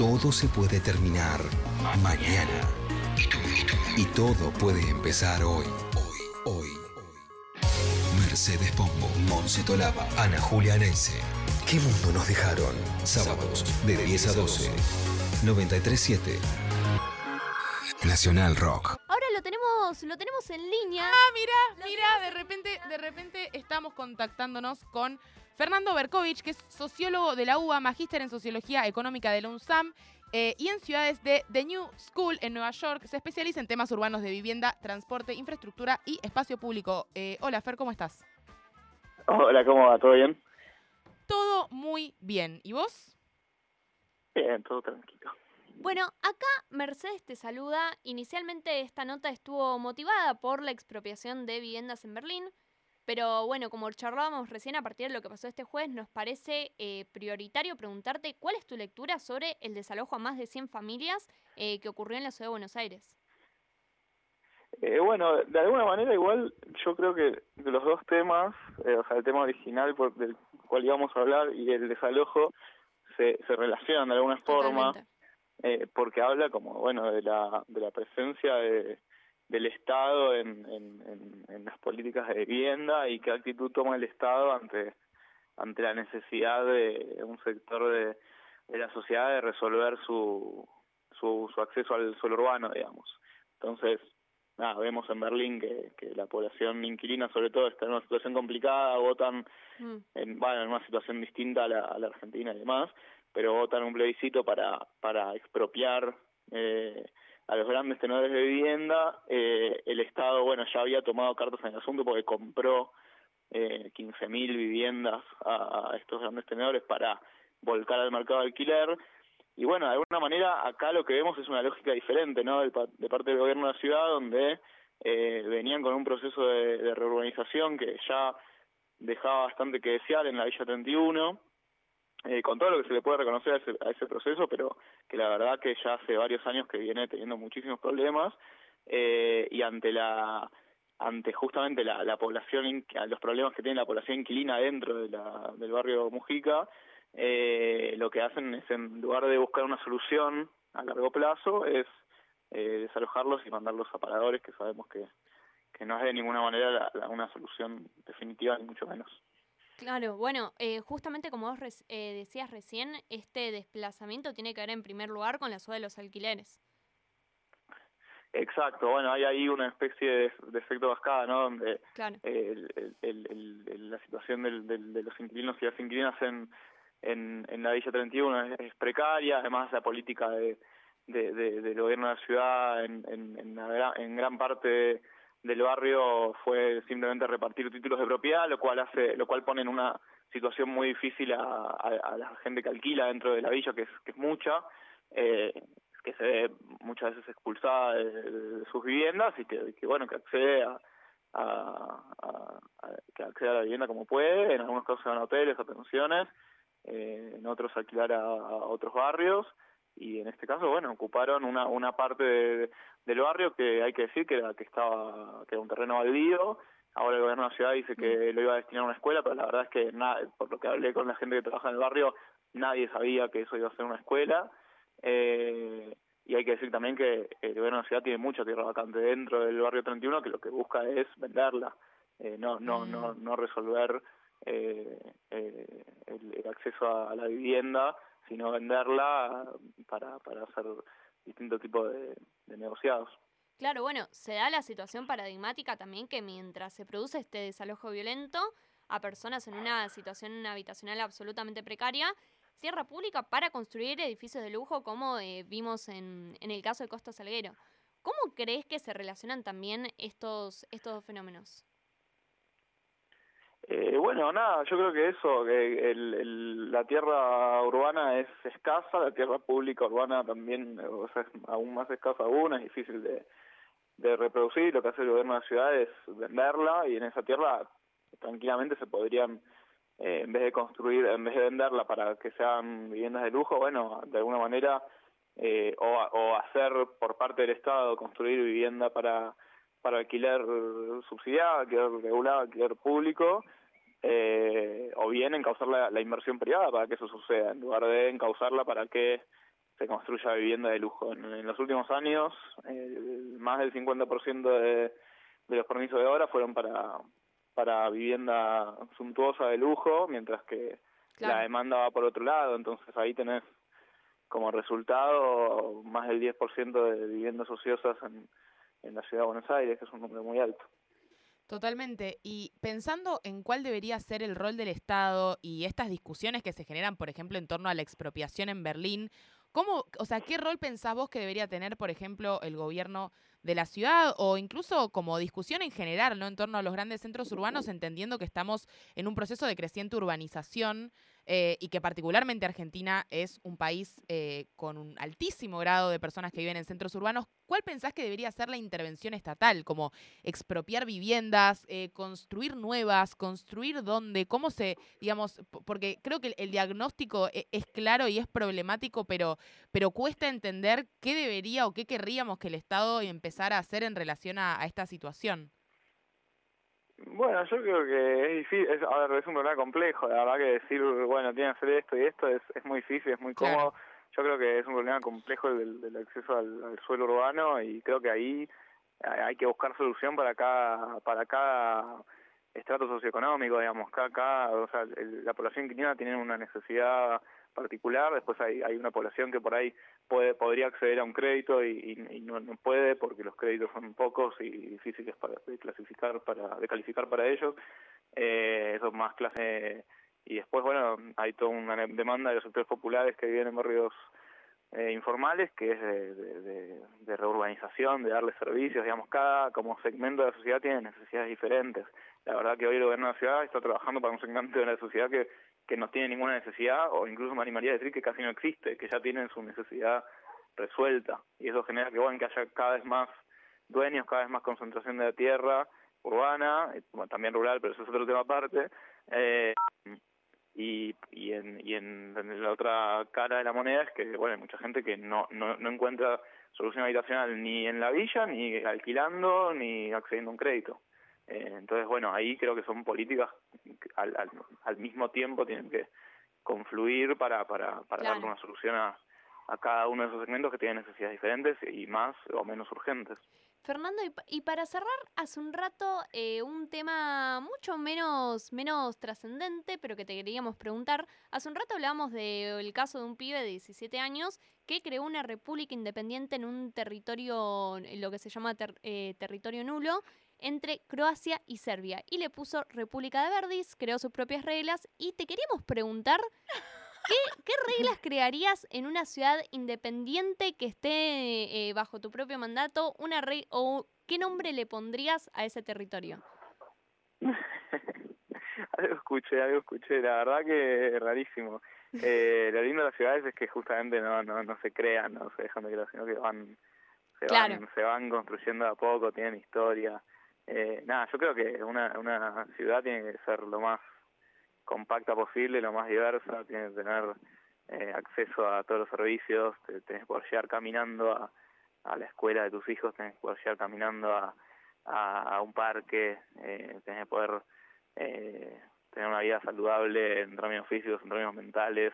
Todo se puede terminar mañana. Y todo puede empezar hoy. Hoy, hoy. Mercedes Pombo, Monse Tolaba, Ana Julia Anense. ¿Qué mundo nos dejaron? Sábados de 10 a 12. 937. Nacional Rock. Ahora lo tenemos, lo tenemos en línea. Ah, mira, mira, de en repente, de repente estamos contactándonos con Fernando Berkovich, que es sociólogo de la UBA, magíster en Sociología Económica de la UNSAM eh, y en ciudades de The New School en Nueva York. Se especializa en temas urbanos de vivienda, transporte, infraestructura y espacio público. Eh, hola, Fer, ¿cómo estás? Hola, ¿cómo va? ¿Todo bien? Todo muy bien. ¿Y vos? Bien, todo tranquilo. Bueno, acá Mercedes te saluda. Inicialmente esta nota estuvo motivada por la expropiación de viviendas en Berlín, pero bueno, como charlábamos recién a partir de lo que pasó este jueves, nos parece eh, prioritario preguntarte cuál es tu lectura sobre el desalojo a más de 100 familias eh, que ocurrió en la ciudad de Buenos Aires. Eh, bueno, de alguna manera igual yo creo que de los dos temas, eh, o sea, el tema original por, del cual íbamos a hablar y el desalojo, se, se relacionan de alguna forma, Totalmente. eh, porque habla como, bueno, de la, de la presencia de, del Estado en, en, en, las políticas de vivienda y qué actitud toma el Estado ante, ante la necesidad de un sector de, de la sociedad de resolver su, su, su acceso al suelo urbano, digamos. Entonces, nada, vemos en Berlín que, que la población inquilina sobre todo está en una situación complicada, votan Mm. en, bueno, en una situación distinta a la, a la Argentina y demás, pero votan un plebiscito para, para expropiar eh, a los grandes tenedores de vivienda. Eh, el Estado, bueno, ya había tomado cartas en el asunto porque compró eh, 15.000 viviendas a, estos grandes tenedores para volcar al mercado de alquiler. Y bueno, de alguna manera acá lo que vemos es una lógica diferente, ¿no? De, de parte del gobierno de la ciudad, donde eh, venían con un proceso de, de reurbanización que ya dejaba bastante que desear en la Villa 31, eh, con todo lo que se le puede reconocer a ese, a ese proceso, pero que la verdad que ya hace varios años que viene teniendo muchísimos problemas eh, y ante la ante justamente la, la población, los problemas que tiene la población inquilina dentro de la, del barrio Mujica, eh, lo que hacen es en lugar de buscar una solución a largo plazo es eh, desalojarlos y mandarlos a paradores que sabemos que, que no es de ninguna manera la- la- una solución definitiva ni mucho menos. Claro, bueno, eh, justamente como vos res- eh, decías recién, este desplazamiento tiene que ver en primer lugar con la suba de los alquileres. Exacto, bueno, hay ahí una especie de, de efecto cascada, ¿no? Donde Claro. el, el- el- la situación del, del- de los inquilinos y las inquilinas en, en, en la Villa 31 es, es precaria, además la política de, de, de- del gobierno de la ciudad en, en, en, en gran parte del barrio fue simplemente repartir títulos de propiedad, lo cual hace, lo cual pone en una situación muy difícil a, a- a la gente que alquila dentro de la villa, que es, que es mucha, eh, que se ve muchas veces expulsada de, sus viviendas y que, bueno, que accede a, a, a- a- que accede a la vivienda como puede, en algunos casos se van a hoteles o pensiones, eh, en otros alquilar a, a otros barrios y en este caso, bueno, ocuparon una, una parte de- del barrio que hay que decir que era, que estaba que era un terreno baldío. Ahora el gobierno de la ciudad dice que lo iba a destinar a una escuela, pero la verdad es que nada, por lo que hablé con la gente que trabaja en el barrio, nadie sabía que eso iba a ser una escuela. Eh, y hay que decir también que el gobierno de la ciudad tiene mucha tierra vacante dentro del barrio 31 que lo que busca es venderla, eh, no, no, no, no resolver eh, eh, el, el acceso a la vivienda, sino venderla para, para hacer distintos tipos de, negociados. Claro, bueno, se da la situación paradigmática también que mientras se produce este desalojo violento a personas en una situación habitacional absolutamente precaria, cierra pública para construir edificios de lujo como eh, vimos en, en el caso de Costa Salguero. ¿Cómo crees que se relacionan también estos, estos dos fenómenos? Eh, bueno, nada, yo creo que eso, que el, la tierra urbana es escasa, la tierra pública urbana también, o sea, es aún más escasa aún, es difícil de, de reproducir, lo que hace el gobierno de la ciudad es venderla y en esa tierra tranquilamente se podrían, eh, en vez de construir, en vez de venderla para que sean viviendas de lujo, bueno, de alguna manera, eh, o, o hacer por parte del Estado, construir vivienda para para alquiler subsidiado, alquiler regulado, alquiler público, eh, o bien encauzar la, la inversión privada para que eso suceda, en lugar de encauzarla para que se construya vivienda de lujo. En, los últimos años, más del 50% de, de los permisos de obra fueron para, para vivienda suntuosa de lujo, mientras que la demanda va por otro lado. Entonces ahí tenés como resultado más del 10% de viviendas ociosas en, en la ciudad de Buenos Aires, que es un número muy alto. Totalmente. Y pensando en cuál debería ser el rol del Estado y estas discusiones que se generan, por ejemplo, en torno a la expropiación en Berlín, ¿cómo, o sea, qué rol pensás vos que debería tener, por ejemplo, el gobierno de la ciudad o incluso como discusión en general, ¿no? En torno a los grandes centros urbanos, entendiendo que estamos en un proceso de creciente urbanización eh, y que particularmente Argentina es un país eh, con un altísimo grado de personas que viven en centros urbanos, ¿cuál pensás que debería ser la intervención estatal? Como expropiar viviendas, eh, construir nuevas, construir dónde, cómo se, digamos, porque creo que el, diagnóstico e, es, claro y es problemático, pero, pero cuesta entender qué debería o qué querríamos que el Estado empezara a hacer en relación a esta situación. Bueno, yo creo que es difícil, es, a ver, es un problema complejo, la verdad que decir, bueno, tiene que hacer esto y esto es, es muy difícil, es muy cómodo. Yo creo que es un problema complejo el del, acceso al, suelo urbano y creo que ahí hay que buscar solución para cada, para cada estrato socioeconómico, digamos, cada, cada o sea, la población inquilina tiene una necesidad particular, después hay, una población que por ahí puede podría acceder a un crédito y, no, puede porque los créditos son pocos y difíciles para de clasificar para de calificar para ellos. Eh, eso más clase y después bueno hay toda una demanda de los sectores populares que viven en barrios eh, informales que es de, de, reurbanización de darle servicios digamos cada como segmento de la sociedad tiene necesidades diferentes. La verdad que hoy el gobierno de la ciudad está trabajando para un segmento de la sociedad que que no tiene ninguna necesidad, o incluso me animaría a decir que casi no existe, que ya tienen su necesidad resuelta. Y eso genera que, bueno, que haya cada vez más dueños, cada vez más concentración de la tierra urbana, también rural, pero eso es otro tema aparte. Eh, y, y, en, y en, la otra cara de la moneda es que, bueno, hay mucha gente que no, no, no encuentra solución habitacional ni en la villa, ni alquilando, ni accediendo a un crédito. Eh, entonces, bueno, ahí creo que son políticas al, al, al mismo tiempo tienen que confluir para, para, para dar una solución a, a cada uno de esos segmentos que tienen necesidades diferentes y más o menos urgentes. Fernando, y, para cerrar, hace un rato eh, un tema mucho menos, menos trascendente, pero que te queríamos preguntar. Hace un rato hablábamos del caso de un pibe de 17 años que creó una república independiente en un territorio, lo que se llama eh, territorio nulo, entre Croacia y Serbia. Y le puso República de Verdis, creó sus propias reglas. Y te queríamos preguntar, ¿qué, reglas crearías en una ciudad independiente que esté eh, bajo tu propio mandato? Una ¿O qué nombre le pondrías a ese territorio? algo escuché, algo escuché. La verdad que es rarísimo. Eh, lo lindo de las ciudades es que justamente no, no, no se crean, no se dejan de crear, sino que van se, van, se van construyendo a poco, tienen historia. Eh, nada, yo creo que una, una ciudad tiene que ser lo más compacta posible, lo más diversa, tiene que tener eh, acceso a todos los servicios, te, tenés que poder llegar caminando a, a la escuela de tus hijos, tenés que poder llegar caminando a, a, un parque, eh, tenés que poder eh, tener una vida saludable en términos físicos, en términos mentales,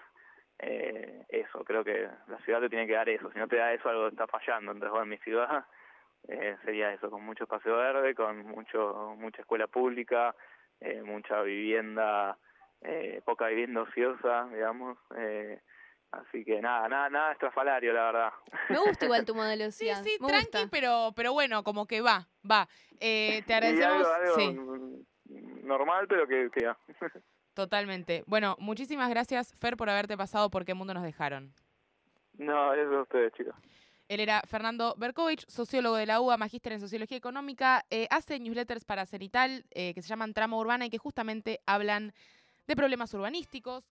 eh, eso, creo que la ciudad te tiene que dar eso, si no te da eso algo está fallando, entonces bueno, en mi ciudad eh, sería eso, con mucho espacio verde, con mucho mucha escuela pública, eh, mucha vivienda, eh, poca vivienda ociosa, digamos. Eh, así que nada, nada, nada estrafalario, la verdad. Me gusta igual tu modelo. Sí, sí, tranqui, pero, pero bueno, como que va, va. Eh, te agradecemos. sí. Normal, pero que, que Totalmente. Bueno, muchísimas gracias, Fer, por haberte pasado por qué mundo nos dejaron. No, eso es ustedes, chicos. Él era Fernando Berkovich, sociólogo de la UBA, magíster en Sociología Económica. Eh, hace newsletters para Cenital eh, que se llaman Trama Urbana y que justamente hablan de problemas urbanísticos.